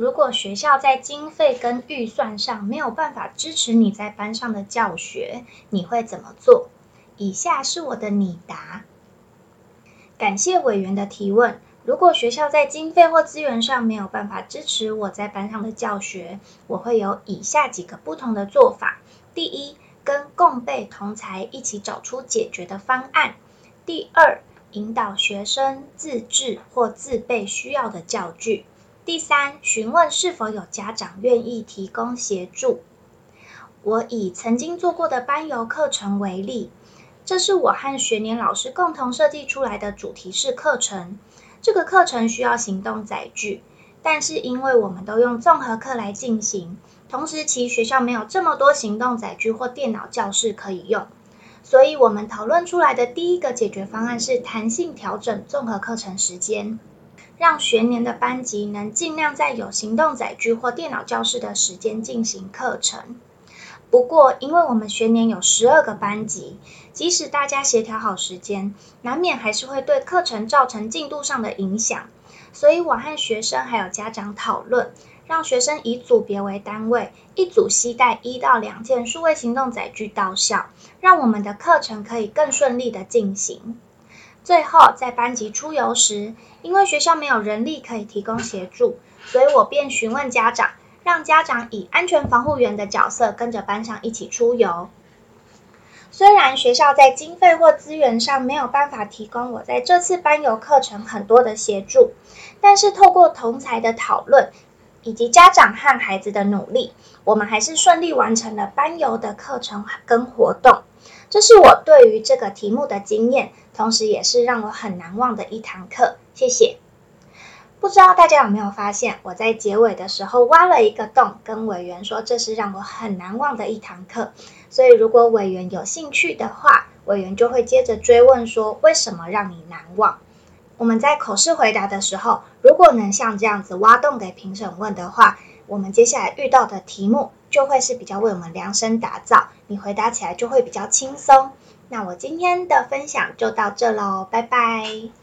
如果学校在经费跟预算上没有办法支持你在班上的教学，你会怎么做？以下是我的拟答。感谢委员的提问。如果学校在经费或资源上没有办法支持我在班上的教学，我会有以下几个不同的做法：第一，跟共备同才一起找出解决的方案；第二，引导学生自制或自备需要的教具。第三，询问是否有家长愿意提供协助。我以曾经做过的班游课程为例，这是我和学年老师共同设计出来的主题式课程。这个课程需要行动载具，但是因为我们都用综合课来进行，同时其学校没有这么多行动载具或电脑教室可以用，所以我们讨论出来的第一个解决方案是弹性调整综合课程时间。让学年的班级能尽量在有行动载具或电脑教室的时间进行课程。不过，因为我们学年有十二个班级，即使大家协调好时间，难免还是会对课程造成进度上的影响。所以我和学生还有家长讨论，让学生以组别为单位，一组携带一到两件数位行动载具到校，让我们的课程可以更顺利的进行。最后，在班级出游时，因为学校没有人力可以提供协助，所以我便询问家长，让家长以安全防护员的角色跟着班上一起出游。虽然学校在经费或资源上没有办法提供我在这次班游课程很多的协助，但是透过同才的讨论以及家长和孩子的努力，我们还是顺利完成了班游的课程跟活动。这是我对于这个题目的经验，同时也是让我很难忘的一堂课。谢谢。不知道大家有没有发现，我在结尾的时候挖了一个洞，跟委员说这是让我很难忘的一堂课。所以如果委员有兴趣的话，委员就会接着追问说为什么让你难忘？我们在口试回答的时候，如果能像这样子挖洞给评审问的话，我们接下来遇到的题目。就会是比较为我们量身打造，你回答起来就会比较轻松。那我今天的分享就到这喽，拜拜。